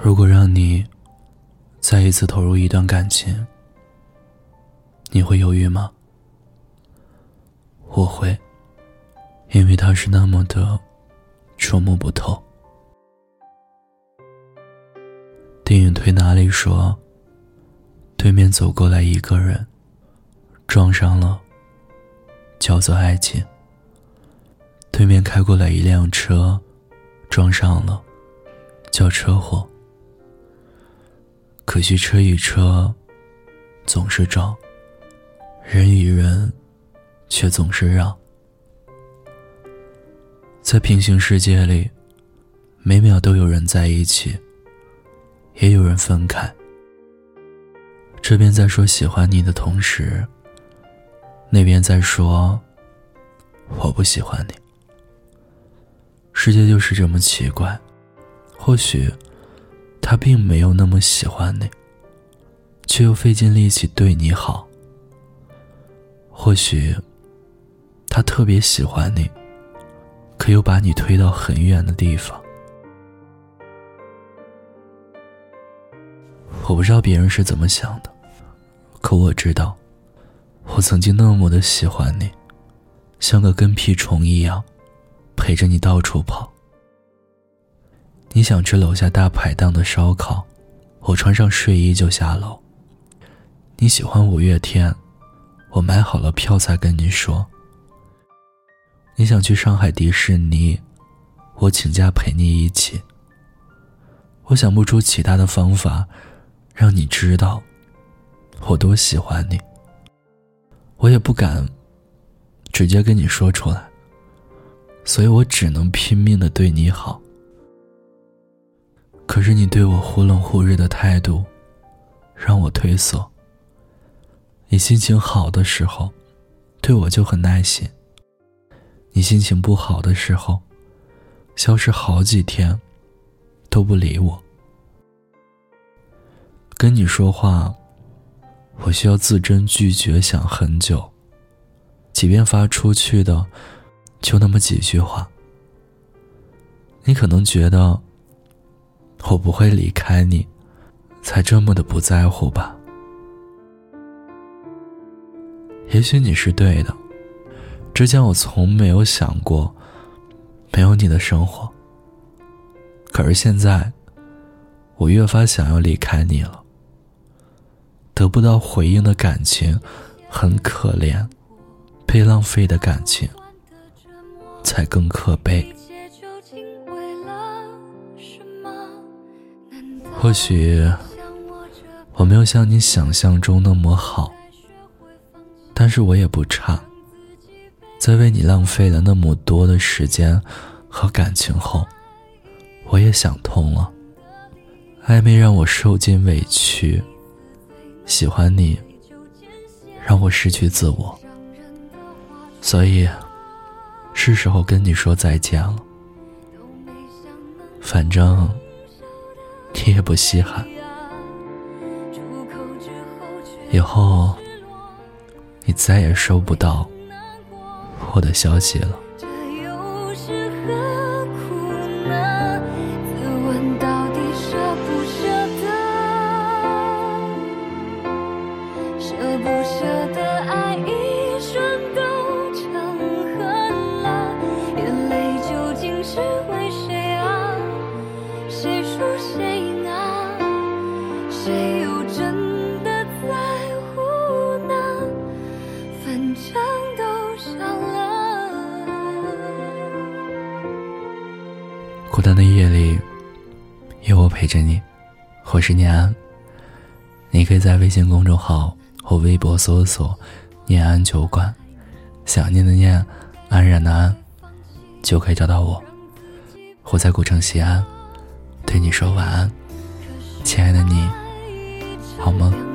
如果让你再一次投入一段感情，你会犹豫吗？我会，因为他是那么的捉摸不透。电影《推拿》里说，对面走过来一个人，撞上了，叫做爱情；对面开过来一辆车，撞上了，叫车祸。可惜车与车总是撞，人与人却总是让。在平行世界里，每秒都有人在一起，也有人分开。这边在说喜欢你的同时，那边在说我不喜欢你。世界就是这么奇怪，或许。他并没有那么喜欢你，却又费尽力气对你好。或许，他特别喜欢你，可又把你推到很远的地方。我不知道别人是怎么想的，可我知道，我曾经那么的喜欢你，像个跟屁虫一样，陪着你到处跑。你想吃楼下大排档的烧烤，我穿上睡衣就下楼。你喜欢五月天，我买好了票才跟你说。你想去上海迪士尼，我请假陪你一起。我想不出其他的方法，让你知道我多喜欢你。我也不敢直接跟你说出来，所以我只能拼命的对你好。可是你对我忽冷忽热的态度，让我退缩。你心情好的时候，对我就很耐心；你心情不好的时候，消失好几天，都不理我。跟你说话，我需要字斟句咀想很久，即便发出去的，就那么几句话。你可能觉得。我不会离开你，才这么的不在乎吧？也许你是对的，之前我从没有想过没有你的生活。可是现在，我越发想要离开你了。得不到回应的感情很可怜，被浪费的感情才更可悲。或许我没有像你想象中那么好，但是我也不差。在为你浪费了那么多的时间和感情后，我也想通了。暧昧让我受尽委屈，喜欢你让我失去自我，所以是时候跟你说再见了。反正。你也不稀罕，以后你再也收不到我的消息了。的夜里，有我陪着你。我是念安，你可以在微信公众号或微博搜索“念安酒馆”，想念的念，安然的安，就可以找到我。我在古城西安，对你说晚安，亲爱的你，好梦。